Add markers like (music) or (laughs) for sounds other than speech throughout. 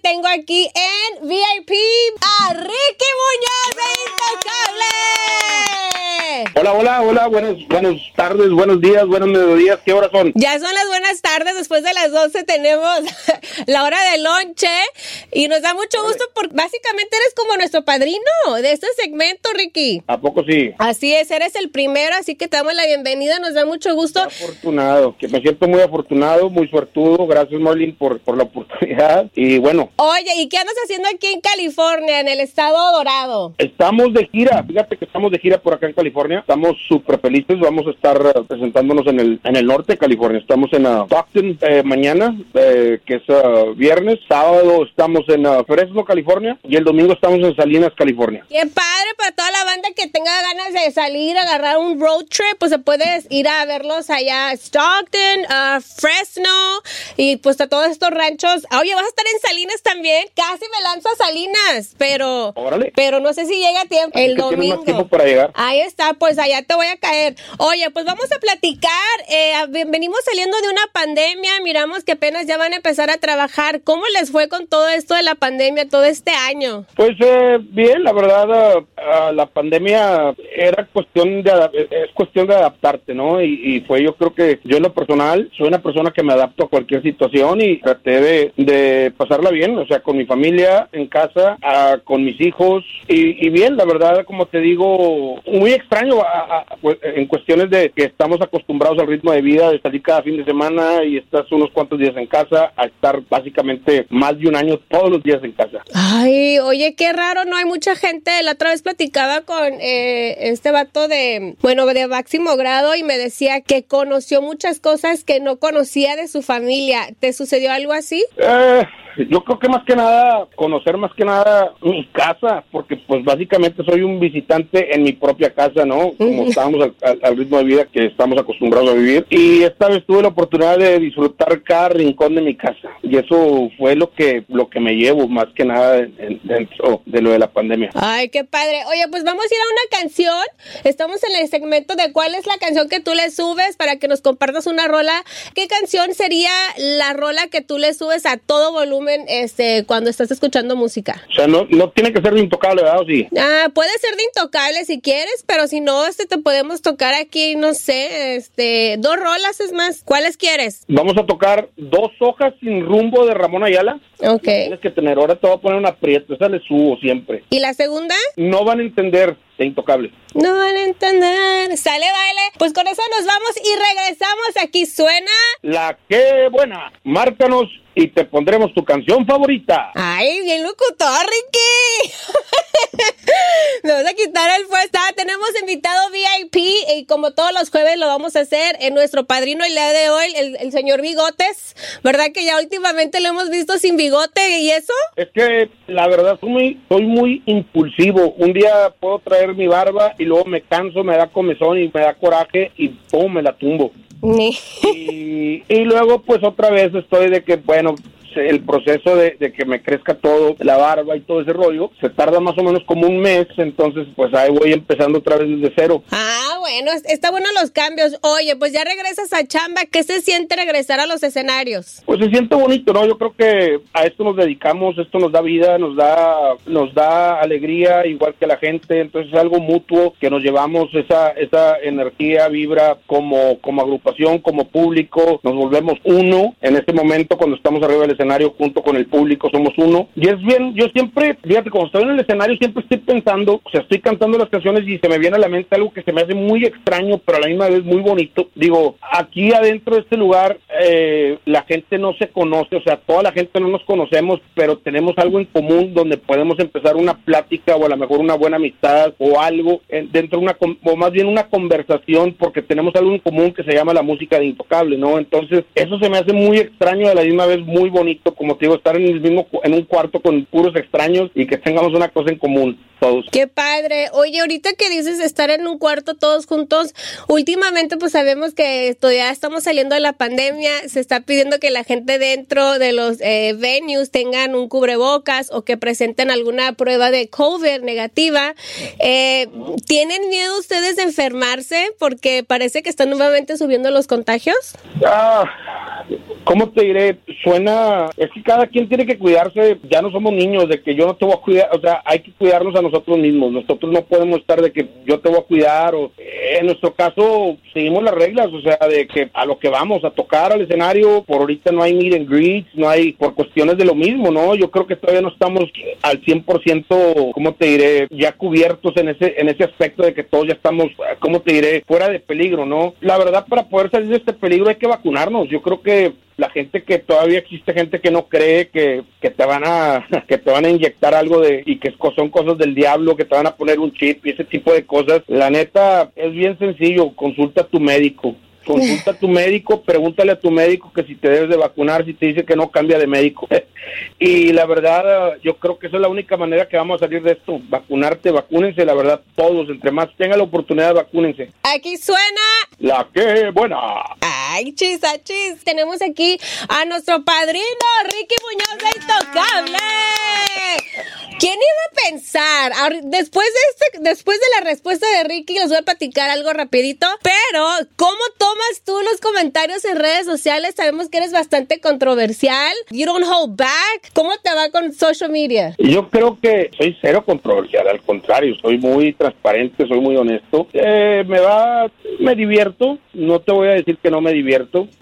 Tengo aquí en VIP a Ricky Muñoz. Hola, hola, hola, buenas, buenas tardes, buenos días, buenos mediodías, ¿qué horas son? Ya son las buenas tardes, después de las 12 tenemos (laughs) la hora de lonche y nos da mucho gusto porque básicamente eres como nuestro padrino de este segmento, Ricky. ¿A poco sí? Así es, eres el primero, así que te damos la bienvenida, nos da mucho gusto. Afortunado, que me siento muy afortunado, muy suertudo, gracias Marlene por, por la oportunidad y bueno. Oye, ¿y qué andas haciendo aquí en California, en el estado dorado? Estamos de gira, fíjate que estamos de gira por acá en California, estamos súper felices, vamos a estar eh, presentándonos en el, en el norte de California, estamos en uh, Stockton eh, mañana, eh, que es uh, viernes, sábado estamos en uh, Fresno, California y el domingo estamos en Salinas, California. Qué padre para toda la banda que tenga ganas de salir, agarrar un road trip, pues se puede ir a verlos allá a Stockton, a Fresno y pues a todos estos ranchos. Oye, vas a estar en Salinas también, casi me lanzo a Salinas, pero Órale. pero no sé si llega a tiempo Así el domingo. más tiempo para llegar. Ahí está, pues allá te voy a caer. Oye, pues vamos a platicar. eh, ven- venimos saliendo de una pandemia, miramos que apenas ya van a empezar a trabajar. ¿Cómo les fue con todo esto de la pandemia todo este año? Pues eh, bien, la verdad, ah, ah, la pandemia era cuestión de adap- es cuestión de adaptarte, ¿no? Y, y fue yo creo que yo en lo personal soy una persona que me adapto a cualquier situación y traté de, de pasarla bien, o sea, con mi familia en casa, ah, con mis hijos y, y bien, la verdad, como te digo, muy extraño a- a- pues, en cuestiones de que estamos acostumbrados al ritmo de vida de salir cada fin de semana y estás unos cuantos días en casa a estar básicamente más de un año todos los días en casa. Ay, oye, qué raro, no hay mucha gente. La otra vez platicaba con eh, este vato de, bueno, de máximo grado y me decía que conoció muchas cosas que no conocía de su familia. ¿Te sucedió algo así? Eh, yo creo que más que nada, conocer más que nada mi casa, porque pues básicamente soy un visitante en mi propia casa, ¿no? Como estábamos al, al- al ritmo de vida que estamos acostumbrados a vivir. Y esta vez tuve la oportunidad de disfrutar cada rincón de mi casa. Y eso fue lo que, lo que me llevo más que nada en- en- dentro de lo de la pandemia. Ay, qué padre. Oye, pues vamos a ir a una canción. Estamos en el segmento de cuál es la canción que tú le subes para que nos compartas una rola. ¿Qué canción sería la rola que tú le subes a todo volumen este, cuando estás escuchando música? O sea, no, no tiene que ser de intocable, ¿verdad? ¿O sí? Ah, puede ser de intocable si quieres, pero si no, este te podemos tocar aquí, no sé, este, dos rolas es más. ¿Cuáles quieres? Vamos a tocar dos hojas sin rumbo de Ramón Ayala. Ok. Tienes que tener, ahora te voy a poner una aprieto, esa le subo siempre. ¿Y la segunda? No van a entender de intocable. No van a entender. Sale baile. Pues con eso nos vamos y regresamos. Aquí suena. La que buena. Márcanos y te pondremos tu canción favorita. Ay, bien locutor, Ricky. (laughs) Me vas a quitar el puesto. Ah, Tenemos invitado VIP y como todos los jueves lo vamos a hacer en nuestro padrino el día de hoy, el, el señor Bigotes. ¿Verdad que ya últimamente lo hemos visto sin bigote y eso? Es que la verdad soy muy, soy muy impulsivo. Un día puedo traer mi barba y luego me canso, me da comezón y me da coraje y pum, me la tumbo. Y, y luego pues otra vez estoy de que, bueno, el proceso de, de que me crezca todo, la barba y todo ese rollo, se tarda más o menos como un mes, entonces pues ahí voy empezando otra vez desde cero. Ah, bueno, es- está bueno los cambios. Oye, pues ya regresas a chamba. ¿Qué se siente regresar a los escenarios? Pues se siente bonito, ¿no? Yo creo que a esto nos dedicamos, esto nos da vida, nos da, nos da alegría, igual que a la gente, entonces es algo mutuo que nos llevamos esa, esa energía, vibra como, como agrupación, como público, nos volvemos uno en este momento cuando estamos arriba del escenario junto con el público, somos uno. Y es bien, yo siempre, fíjate, cuando estoy en el escenario siempre estoy pensando, o sea, estoy cantando las canciones y se me viene a la mente algo que se me hace muy extraño, pero a la misma vez muy bonito. Digo, aquí adentro de este lugar eh, la gente no se conoce, o sea, toda la gente no nos conocemos, pero tenemos algo en común donde podemos empezar una plática o a lo mejor una buena amistad o algo dentro de una, o más bien una conversación, porque tenemos algo en común que se llama la música de Intocable, ¿no? Entonces, eso se me hace muy extraño, a la misma vez muy bonito, como te digo, estar en el mismo, en un cuarto con puros extraños y que tengamos una cosa en común todos. Qué padre. Oye, ahorita que dices estar en un cuarto todos juntos, últimamente pues sabemos que todavía estamos saliendo de la pandemia, se está pidiendo que la gente dentro de los eh, venues tengan un cubrebocas o que presenten alguna prueba de COVID negativa. Eh, ¿Tienen miedo ustedes de enfermarse porque parece que están nuevamente subiendo los contagios? Ah, ¿cómo te diré? Suena, es que cada quien tiene que cuidarse, ya no somos niños, de que yo no te voy a cuidar, o sea, hay que cuidarnos a nosotros mismos, nosotros no podemos estar de que yo te voy a cuidar, o en nuestro caso seguimos las reglas, o sea, de que a lo que vamos a tocar al escenario, por ahorita no hay meet and greets, no hay, por cuestiones de lo mismo, ¿no? Yo creo que todavía no estamos al 100%, ¿cómo te diré? Ya cubiertos en ese, en ese aspecto de que todos ya estamos, ¿cómo te diré? Fuera de peligro, ¿no? La verdad, para poder salir de este peligro hay que vacunarnos, yo creo que la gente que todavía existe gente que no cree que, que te van a (laughs) que te van a inyectar algo de y que son cosas del diablo que te van a poner un chip y ese tipo de cosas la neta es bien sencillo consulta a tu médico consulta a tu médico, pregúntale a tu médico que si te debes de vacunar, si te dice que no, cambia de médico. (laughs) y la verdad, yo creo que esa es la única manera que vamos a salir de esto, vacunarte, vacúnense, la verdad, todos, entre más tengan la oportunidad, vacúnense. Aquí suena la que buena. Ay, chis, chis. Tenemos aquí a nuestro padrino, Ricky Muñoz de Intocable. ¿Quién iba a pensar? Después de este, después de la respuesta de Ricky, les voy a platicar algo rapidito. Pero, ¿cómo tomas tú los comentarios en redes sociales? Sabemos que eres bastante controversial. You don't hold back. ¿Cómo te va con social media? Yo creo que soy cero controversial. Al contrario, soy muy transparente, soy muy honesto. Eh, me va, me divierto. No te voy a decir que no me divierto.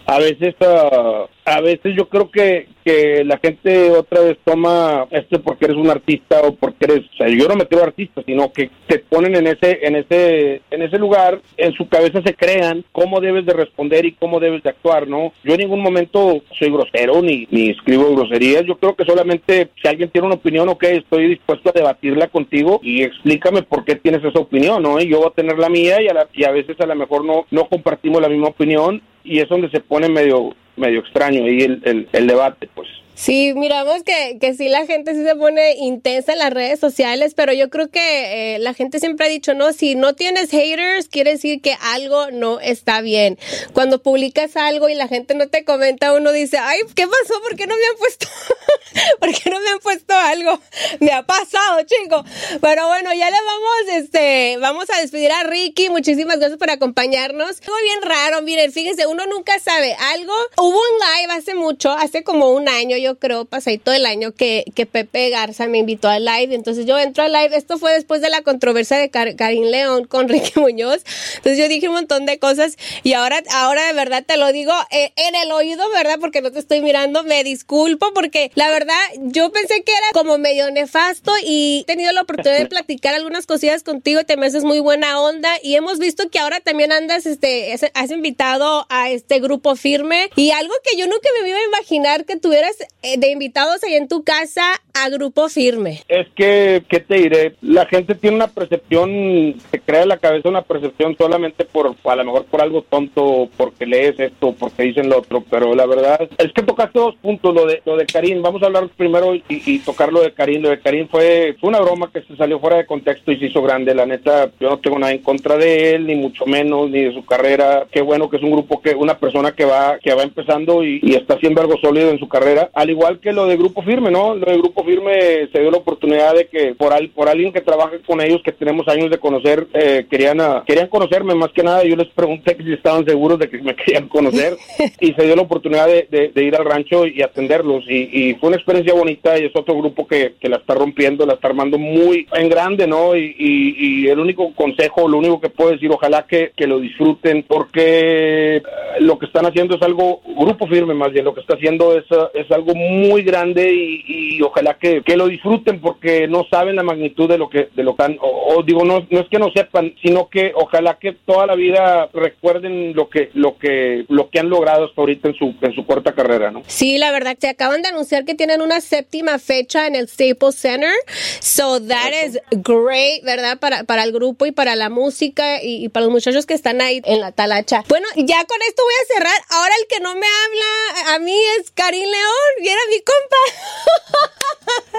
A veces, uh, a veces yo creo que, que la gente otra vez toma esto porque eres un artista o porque eres, o sea, yo no me creo artista, sino que te ponen en ese, en ese, en ese lugar, en su cabeza se crean cómo debes de responder y cómo debes de actuar, ¿no? Yo en ningún momento soy grosero ni, ni escribo groserías, yo creo que solamente si alguien tiene una opinión, ok, estoy dispuesto a debatirla contigo y explícame por qué tienes esa opinión, ¿no? Y yo voy a tener la mía y a, y a veces a lo mejor no, no compartimos la misma opinión y es donde se pone medio medio extraño ahí el, el, el debate, pues. Sí, miramos que, que sí la gente sí se pone intensa en las redes sociales, pero yo creo que eh, la gente siempre ha dicho, no, si no tienes haters, quiere decir que algo no está bien. Cuando publicas algo y la gente no te comenta, uno dice, ay, ¿qué pasó? ¿Por qué no me han puesto, (laughs) ¿por qué no me han puesto algo? Me ha pasado, chico. Pero bueno, ya le vamos, este, vamos a despedir a Ricky. Muchísimas gracias por acompañarnos. Algo bien raro, miren, fíjense, uno nunca sabe algo. Hubo un live hace mucho, hace como un año, yo creo, pasadito el año, que, que Pepe Garza me invitó al live. Entonces yo entro al live. Esto fue después de la controversia de Karim León con (laughs) Ricky Muñoz. Entonces yo dije un montón de cosas y ahora, ahora de verdad te lo digo eh, en el oído, ¿verdad? Porque no te estoy mirando. Me disculpo porque la verdad yo pensé que era como medio nefasto y he tenido la oportunidad de platicar algunas cosillas contigo. Te me haces muy buena onda y hemos visto que ahora también andas, este, has invitado a este grupo firme y algo que yo nunca me iba a imaginar que tuvieras de invitados ahí en tu casa a Grupo Firme? Es que, ¿qué te diré? La gente tiene una percepción, se crea en la cabeza una percepción solamente por, a lo mejor por algo tonto, porque lees esto, porque dicen lo otro, pero la verdad es que tocaste dos puntos, lo de, lo de Karim, vamos a hablar primero y, tocar lo de Karim, lo de Karim fue, fue una broma que se salió fuera de contexto y se hizo grande, la neta, yo no tengo nada en contra de él, ni mucho menos, ni de su carrera, qué bueno que es un grupo que, una persona que va, que va empezando y, y está haciendo algo sólido en su carrera, al igual que lo de Grupo Firme, ¿no? Lo de Grupo Firme se dio la oportunidad de que por, al, por alguien que trabaje con ellos, que tenemos años de conocer, eh, querían, querían conocerme más que nada. Yo les pregunté si estaban seguros de que me (laughs) querían conocer (laughs) y se dio la oportunidad de, de, ir al rancho y atenderlos. Y, y, fue una experiencia bonita y es otro grupo que, que, la está rompiendo, la está armando muy en grande, ¿no? Y, y, el único consejo, lo único que puedo decir, ojalá que, que lo disfruten porque lo que están haciendo es algo, Grupo Firme más bien, lo que está haciendo es, es algo muy grande y, ojalá que, que, lo disfruten porque no saben la magnitud de lo que de lo que han, o, digo no no es que no sepan sino que ojalá que toda la vida recuerden lo que lo que lo que han logrado hasta ahorita en su en su corta carrera no sí la verdad se acaban de anunciar que tienen una séptima fecha en el Staples Center. So that is great verdad para para el grupo y para la música y, para los muchachos que están ahí en la talacha. Bueno ya con esto voy a cerrar. Ahora el que no me habla a mí es Karim León y era mi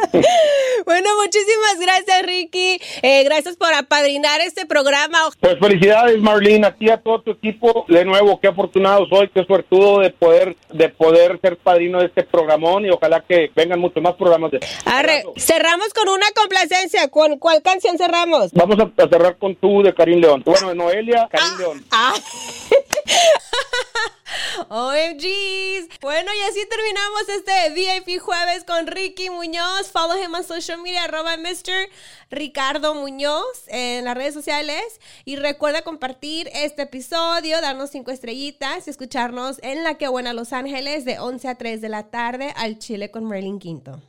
(laughs) bueno, muchísimas gracias, Ricky. Eh, gracias por apadrinar este programa. Pues felicidades, Marlene, a ti a todo tu equipo. De nuevo, qué afortunado soy, qué suertudo de poder, de poder ser padrino de este programón y ojalá que vengan muchos más programas de Arre, cerramos con una complacencia. ¿Con cuál canción cerramos? Vamos a, cerrar con tú de Karim León. Bueno, Noelia, Karim ah, León. Ah. (laughs) OMGs. Bueno, y así terminamos este VIP jueves con Ricky Muñoz. Follow him on social media, arroba Mr. Ricardo Muñoz en las redes sociales. Y recuerda compartir este episodio, darnos cinco estrellitas y escucharnos en La Que Buena Los Ángeles de 11 a 3 de la tarde al Chile con Merlin Quinto.